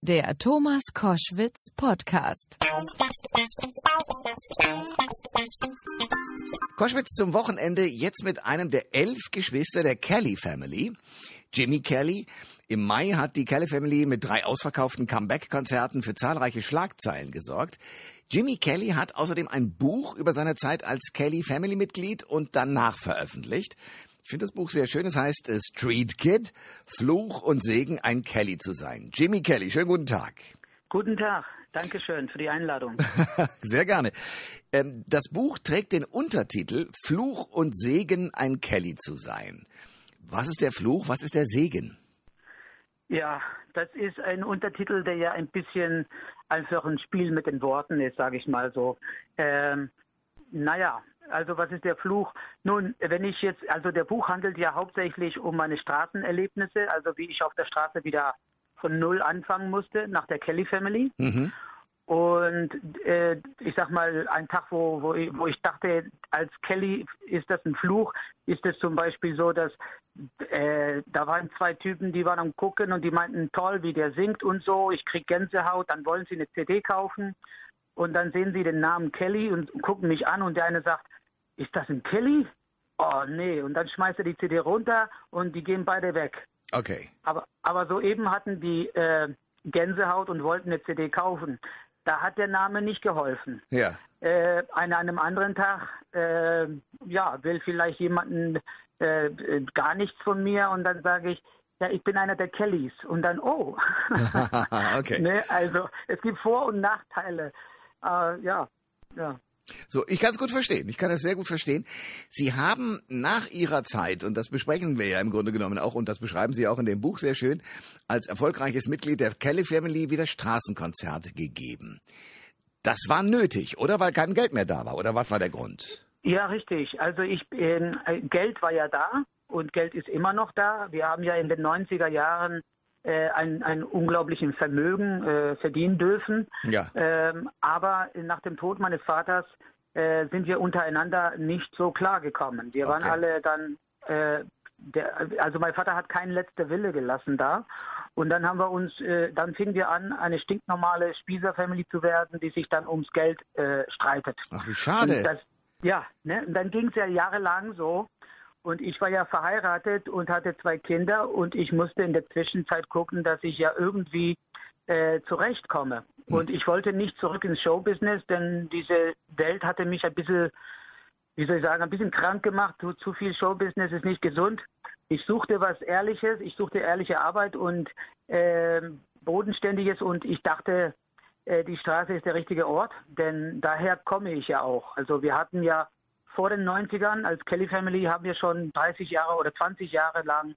Der Thomas Koschwitz Podcast. Koschwitz zum Wochenende jetzt mit einem der elf Geschwister der Kelly Family. Jimmy Kelly. Im Mai hat die Kelly Family mit drei ausverkauften Comeback-Konzerten für zahlreiche Schlagzeilen gesorgt. Jimmy Kelly hat außerdem ein Buch über seine Zeit als Kelly Family-Mitglied und danach veröffentlicht. Ich finde das Buch sehr schön. Es heißt äh, Street Kid, Fluch und Segen, ein Kelly zu sein. Jimmy Kelly, schönen guten Tag. Guten Tag. Dankeschön für die Einladung. Sehr gerne. Ähm, das Buch trägt den Untertitel Fluch und Segen, ein Kelly zu sein. Was ist der Fluch? Was ist der Segen? Ja, das ist ein Untertitel, der ja ein bisschen einfach ein Spiel mit den Worten ist, sage ich mal so. Ähm, naja, also was ist der Fluch? Nun, wenn ich jetzt, also der Buch handelt ja hauptsächlich um meine Straßenerlebnisse, also wie ich auf der Straße wieder von null anfangen musste nach der Kelly Family. Mhm. Und äh, ich sag mal, ein Tag, wo, wo, ich, wo ich dachte, als Kelly ist das ein Fluch, ist es zum Beispiel so, dass äh, da waren zwei Typen, die waren am Gucken und die meinten, toll, wie der singt und so, ich krieg Gänsehaut, dann wollen sie eine CD kaufen und dann sehen sie den Namen Kelly und gucken mich an und der eine sagt, ist das ein Kelly? Oh nee, und dann schmeißt er die CD runter und die gehen beide weg. Okay. Aber, aber soeben hatten die äh, Gänsehaut und wollten eine CD kaufen. Da hat der Name nicht geholfen. Ja. Äh, an einem anderen Tag, äh, ja, will vielleicht jemanden äh, gar nichts von mir und dann sage ich, ja, ich bin einer der Kellys. Und dann, oh. okay. ne, also es gibt Vor- und Nachteile. Äh, ja, ja. So, ich kann es gut verstehen. Ich kann es sehr gut verstehen. Sie haben nach Ihrer Zeit, und das besprechen wir ja im Grunde genommen auch, und das beschreiben Sie auch in dem Buch sehr schön, als erfolgreiches Mitglied der Kelly Family wieder Straßenkonzerte gegeben. Das war nötig, oder? Weil kein Geld mehr da war, oder was war der Grund? Ja, richtig. Also ich, äh, Geld war ja da und Geld ist immer noch da. Wir haben ja in den 90er Jahren äh, ein, ein unglaublichen Vermögen äh, verdienen dürfen. Ja. Ähm, aber nach dem Tod meines Vaters äh, sind wir untereinander nicht so klar gekommen. Wir waren Okay. alle dann, äh, der, also mein Vater hat keinen letzter Wille gelassen da. Und dann haben wir uns, äh, dann fingen wir an, eine stinknormale Spießer-Family zu werden, die sich dann ums Geld äh, streitet. Ach, wie schade. das, ja, ne? Und dann ging es ja jahrelang so. Und ich war ja verheiratet und hatte zwei Kinder und ich musste in der Zwischenzeit gucken, dass ich ja irgendwie äh, zurechtkomme. Und ich wollte nicht zurück ins Showbusiness, denn diese Welt hatte mich ein bisschen, wie soll ich sagen, ein bisschen krank gemacht. Zu, zu viel Showbusiness ist nicht gesund. Ich suchte was Ehrliches, ich suchte ehrliche Arbeit und äh, Bodenständiges und ich dachte, äh, die Straße ist der richtige Ort, denn daher komme ich ja auch. Also wir hatten ja vor den 90ern als Kelly Family haben wir schon 30 Jahre oder 20 Jahre lang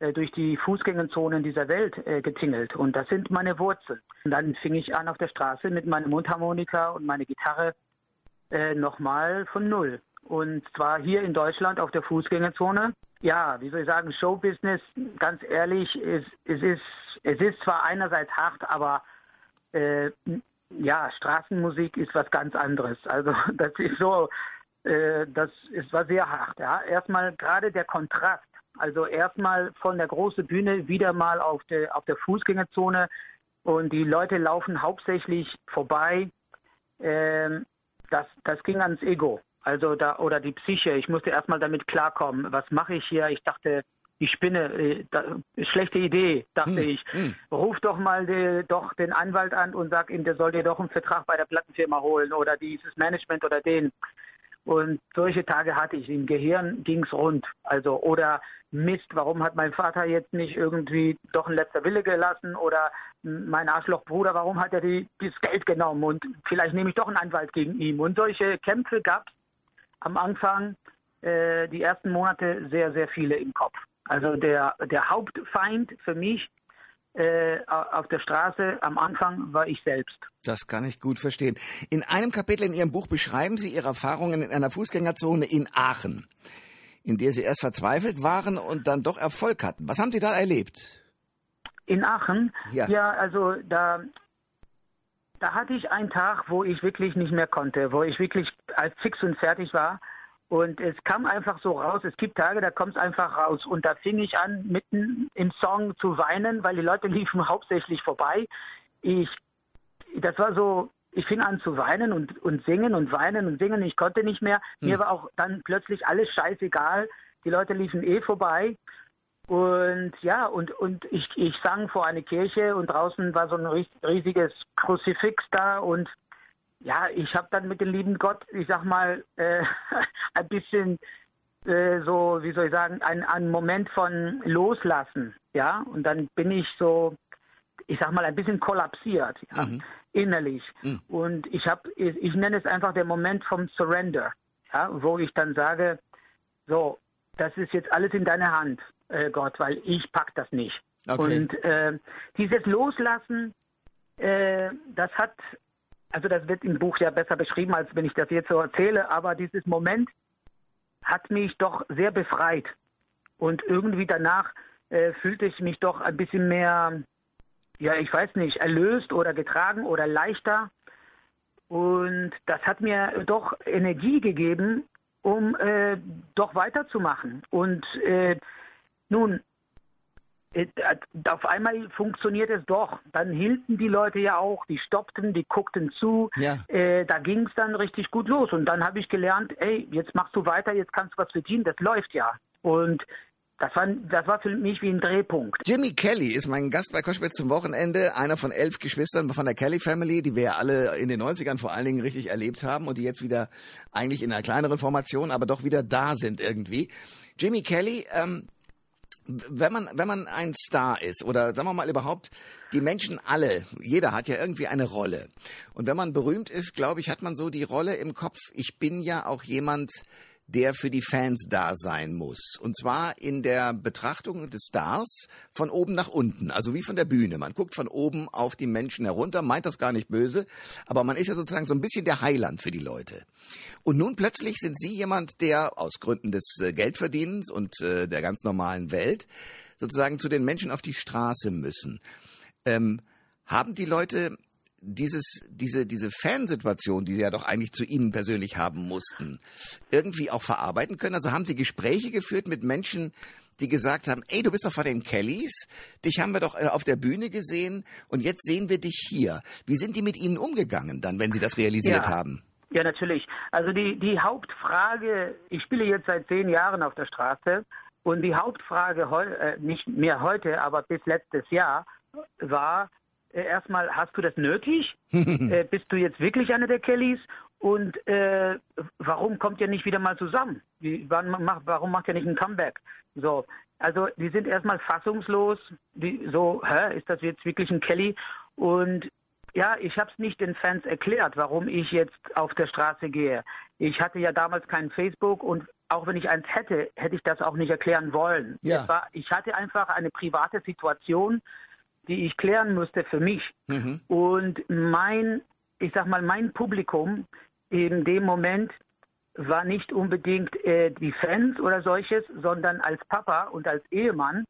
äh, durch die Fußgängerzonen dieser Welt äh, getingelt und das sind meine Wurzeln. Und dann fing ich an auf der Straße mit meiner Mundharmonika und meiner Gitarre äh, nochmal von null. Und zwar hier in Deutschland auf der Fußgängerzone. Ja, wie soll ich sagen, Showbusiness, ganz ehrlich, es, es, ist, es ist zwar einerseits hart, aber äh, ja, Straßenmusik ist was ganz anderes. Also das ist so, äh, das ist, war sehr hart. Ja. Erstmal gerade der Kontrast. Also erstmal von der großen Bühne wieder mal auf der, auf der Fußgängerzone und die Leute laufen hauptsächlich vorbei. Ähm, das, das ging ans Ego. Also da, oder die Psyche. Ich musste erstmal damit klarkommen. Was mache ich hier? Ich dachte, ich spinne. Äh, da, schlechte Idee, dachte Hm, ich. hm. Ruf doch mal de, doch den Anwalt an und sag ihm, der soll dir doch einen Vertrag bei der Plattenfirma holen oder dieses Management oder den. Und solche Tage hatte ich. Im Gehirn ging's rund. Also, oder Mist, warum hat mein Vater jetzt nicht irgendwie doch ein letzter Wille gelassen? Oder mein Arschlochbruder, warum hat er die, das Geld genommen? Und vielleicht nehme ich doch einen Anwalt gegen ihn. Und solche Kämpfe gab's am Anfang, äh, die ersten Monate, sehr, sehr viele im Kopf. Also der, der Hauptfeind für mich auf der Straße am Anfang war ich selbst. Das kann ich gut verstehen. In einem Kapitel in Ihrem Buch beschreiben Sie Ihre Erfahrungen in einer Fußgängerzone in Aachen, in der Sie erst verzweifelt waren und dann doch Erfolg hatten. Was haben Sie da erlebt? In Aachen? Ja. also da, da hatte ich einen Tag, wo ich wirklich nicht mehr konnte, wo ich wirklich als fix und fertig war. Und es kam einfach so raus. Es gibt Tage, da kommt es einfach raus. Und da fing ich an, mitten im Song zu weinen, weil die Leute liefen hauptsächlich vorbei. Ich, das war so, ich fing an zu weinen und, und singen und weinen und singen. Ich konnte nicht mehr. Hm. Mir war auch dann plötzlich alles scheißegal. Die Leute liefen eh vorbei. Und ja, und, und ich, ich sang vor einer Kirche und draußen war so ein riesiges Kruzifix da und ja, ich habe dann mit dem lieben Gott, ich sag mal, äh, ein bisschen äh, so, wie soll ich sagen, ein, ein Moment von Loslassen, ja, und dann bin ich so, ich sag mal, ein bisschen kollapsiert, ja, mhm. innerlich. Mhm. Und ich habe, ich, ich nenne es einfach der Moment vom Surrender, ja, wo ich dann sage, so, das ist jetzt alles in deiner Hand, äh, Gott, weil ich pack das nicht. Okay. Und äh, dieses Loslassen, äh, das hat also das wird im Buch ja besser beschrieben, als wenn ich das jetzt so erzähle, aber dieses Moment hat mich doch sehr befreit. Und irgendwie danach äh, fühlte ich mich doch ein bisschen mehr, ja, ich weiß nicht, erlöst oder getragen oder leichter. Und das hat mir doch Energie gegeben, um äh, doch weiterzumachen. Und äh, nun, auf einmal funktioniert es doch. Dann hielten die Leute ja auch, die stoppten, die guckten zu. Ja. Äh, da ging es dann richtig gut los. Und dann habe ich gelernt, ey, jetzt machst du weiter, jetzt kannst du was verdienen, das läuft ja. Und das war, das war für mich wie ein Drehpunkt. Jimmy Kelly ist mein Gast bei Koschwitz zum Wochenende, einer von elf Geschwistern von der Kelly Family, die wir alle in den 90ern vor allen Dingen richtig erlebt haben und die jetzt wieder eigentlich in einer kleineren Formation, aber doch wieder da sind irgendwie. Jimmy Kelly, ähm, wenn man, wenn man ein Star ist oder sagen wir mal überhaupt, die Menschen alle, jeder hat ja irgendwie eine Rolle. Und wenn man berühmt ist, glaube ich, hat man so die Rolle im Kopf, ich bin ja auch jemand, der für die Fans da sein muss. Und zwar in der Betrachtung des Stars von oben nach unten, also wie von der Bühne. Man guckt von oben auf die Menschen herunter, meint das gar nicht böse, aber man ist ja sozusagen so ein bisschen der Heiland für die Leute. Und nun plötzlich sind Sie jemand, der aus Gründen des äh, Geldverdienens und äh, der ganz normalen Welt sozusagen zu den Menschen auf die Straße müssen. Ähm, haben die Leute dieses, diese, diese Fansituation, die Sie ja doch eigentlich zu Ihnen persönlich haben mussten, irgendwie auch verarbeiten können? Also haben Sie Gespräche geführt mit Menschen, die gesagt haben, ey, du bist doch von den Kellys, dich haben wir doch äh, auf der Bühne gesehen und jetzt sehen wir dich hier. Wie sind die mit Ihnen umgegangen dann, wenn Sie das realisiert ja. haben? Ja, natürlich. Also die, die Hauptfrage, ich spiele jetzt seit zehn Jahren auf der Straße und die Hauptfrage, äh, nicht mehr heute, aber bis letztes Jahr, war, äh, erstmal, hast du das nötig? äh, bist du jetzt wirklich einer der Kellys? Und äh, warum kommt ihr nicht wieder mal zusammen? Wie, macht, warum macht ihr nicht ein Comeback? So, also die sind erstmal fassungslos. Die, so, hä, ist das jetzt wirklich ein Kelly? Und ja, ich habe es nicht den Fans erklärt, warum ich jetzt auf der Straße gehe. Ich hatte ja damals kein Facebook und auch wenn ich eins hätte, hätte ich das auch nicht erklären wollen. Ja. War, ich hatte einfach eine private Situation, die ich klären musste für mich. Mhm. Und mein, ich sag mal, mein Publikum in dem Moment war nicht unbedingt äh, die Fans oder solches, sondern als Papa und als Ehemann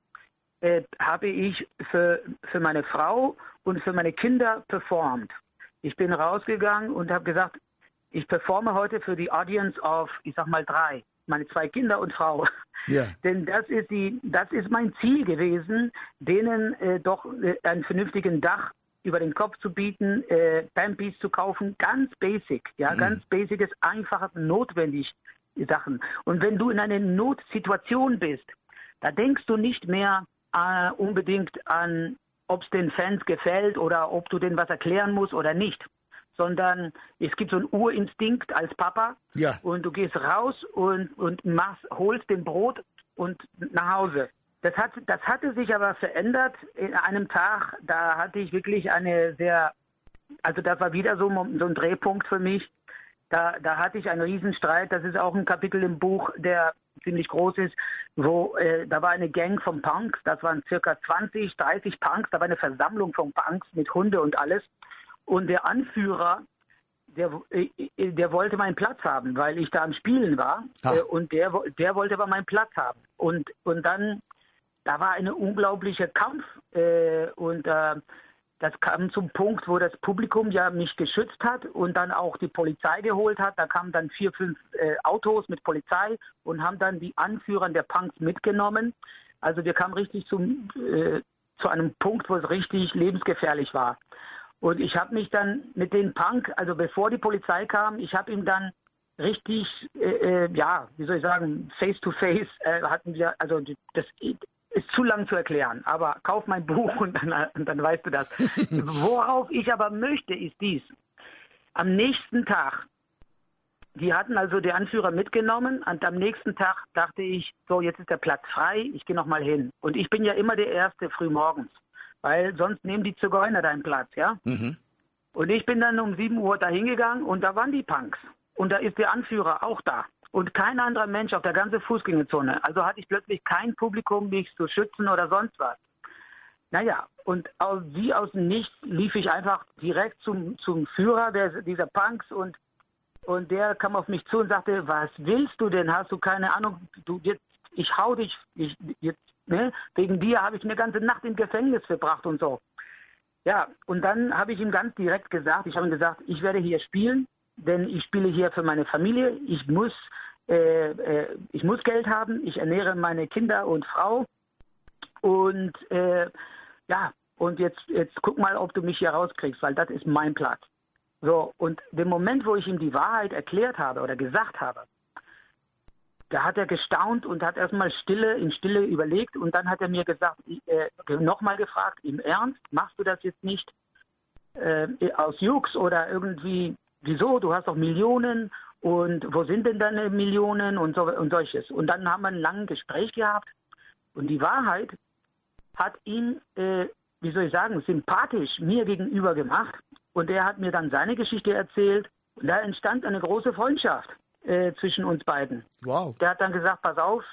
äh, habe ich für, für meine Frau und für meine Kinder performt. Ich bin rausgegangen und habe gesagt, ich performe heute für die Audience of, ich sag mal drei, meine zwei Kinder und Frau. Ja. Denn das ist die, das ist mein Ziel gewesen, denen äh, doch äh, einen vernünftigen Dach über den Kopf zu bieten, äh, Pampis zu kaufen, ganz basic, ja, mhm. ganz basiges, einfaches, notwendig Sachen. Und wenn du in einer Notsituation bist, da denkst du nicht mehr äh, unbedingt an, ob es den Fans gefällt oder ob du denen was erklären musst oder nicht sondern es gibt so einen Urinstinkt als Papa ja. und du gehst raus und, und machst, holst den Brot und nach Hause. Das, hat, das hatte sich aber verändert in einem Tag, da hatte ich wirklich eine sehr, also das war wieder so, so ein Drehpunkt für mich. Da, da hatte ich einen Riesenstreit, das ist auch ein Kapitel im Buch, der ziemlich groß ist, wo äh, da war eine Gang von Punks, das waren circa 20, 30 Punks, da war eine Versammlung von Punks mit Hunde und alles. Und der Anführer, der, äh, der wollte meinen Platz haben, weil ich da am Spielen war. Ha. Äh, und der, der wollte aber meinen Platz haben. Und, und dann, da war eine unglaubliche Kampf. Äh, und äh, das kam zum Punkt, wo das Publikum ja mich geschützt hat und dann auch die Polizei geholt hat. Da kamen dann vier, fünf äh, Autos mit Polizei und haben dann die Anführer der Punks mitgenommen. Also wir kamen richtig zum, äh, zu einem Punkt, wo es richtig lebensgefährlich war. Und ich habe mich dann mit den Punk, also bevor die Polizei kam, ich habe ihm dann richtig, äh, äh, ja, wie soll ich sagen, face to face äh, hatten wir, also das ist zu lang zu erklären, aber kauf mein Buch und dann, und dann weißt du das. Worauf ich aber möchte, ist dies. Am nächsten Tag, die hatten also die Anführer mitgenommen und am nächsten Tag dachte ich, so jetzt ist der Platz frei, ich gehe nochmal hin. Und ich bin ja immer der Erste früh morgens, weil sonst nehmen die Zigeuner deinen Platz, ja. Mhm. Und ich bin dann um 7 Uhr da hingegangen und da waren die Punks. Und da ist der Anführer auch da. Und kein anderer Mensch auf der ganzen Fußgängerzone. Also hatte ich plötzlich kein Publikum, mich zu schützen oder sonst was. Naja, und wie aus dem Nichts lief ich einfach direkt zum, zum Führer der, dieser Punks und, und der kam auf mich zu und sagte, was willst du denn? Hast du keine Ahnung? Du, jetzt, ich hau dich, ich, jetzt, ne? wegen dir habe ich eine ganze Nacht im Gefängnis verbracht und so. Ja, und dann habe ich ihm ganz direkt gesagt, ich habe ihm gesagt, ich werde hier spielen, denn ich spiele hier für meine Familie. Ich muss, äh, äh, ich muss Geld haben. Ich ernähre meine Kinder und Frau. Und äh, ja, und jetzt, jetzt guck mal, ob du mich hier rauskriegst, weil das ist mein Platz. So, und dem Moment, wo ich ihm die Wahrheit erklärt habe oder gesagt habe, da hat er gestaunt und hat erstmal Stille, in Stille überlegt und dann hat er mir gesagt, äh, nochmal gefragt, im Ernst, machst du das jetzt nicht äh, aus Jux oder irgendwie wieso, du hast doch Millionen und wo sind denn deine Millionen und so und solches. Und dann haben wir ein langes Gespräch gehabt und die Wahrheit hat ihn, äh, wie soll ich sagen, sympathisch mir gegenüber gemacht und er hat mir dann seine Geschichte erzählt und da entstand eine große Freundschaft äh, zwischen uns beiden. Wow. Der hat dann gesagt, pass auf,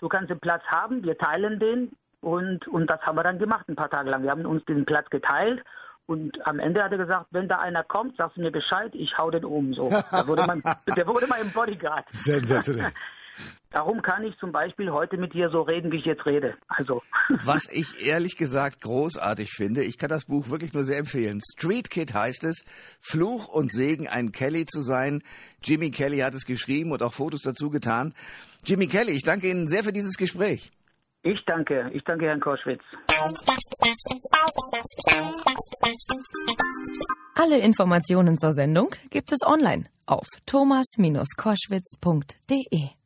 du kannst den Platz haben, wir teilen den und, und das haben wir dann gemacht ein paar Tage lang. Wir haben uns den Platz geteilt und am Ende hat er gesagt, wenn da einer kommt, sagst du mir Bescheid, ich hau den um. So. Der wurde mein, der wurde mein Bodyguard. Sensationell. Darum kann ich zum Beispiel heute mit dir so reden, wie ich jetzt rede. Also. Was ich ehrlich gesagt großartig finde, ich kann das Buch wirklich nur sehr empfehlen. Street Kid heißt es, Fluch und Segen, ein Kelly zu sein. Jimmy Kelly hat es geschrieben und auch Fotos dazu getan. Jimmy Kelly, ich danke Ihnen sehr für dieses Gespräch. Ich danke, ich danke Herrn Korschwitz. Alle Informationen zur Sendung gibt es online auf thomas-koschwitz.de.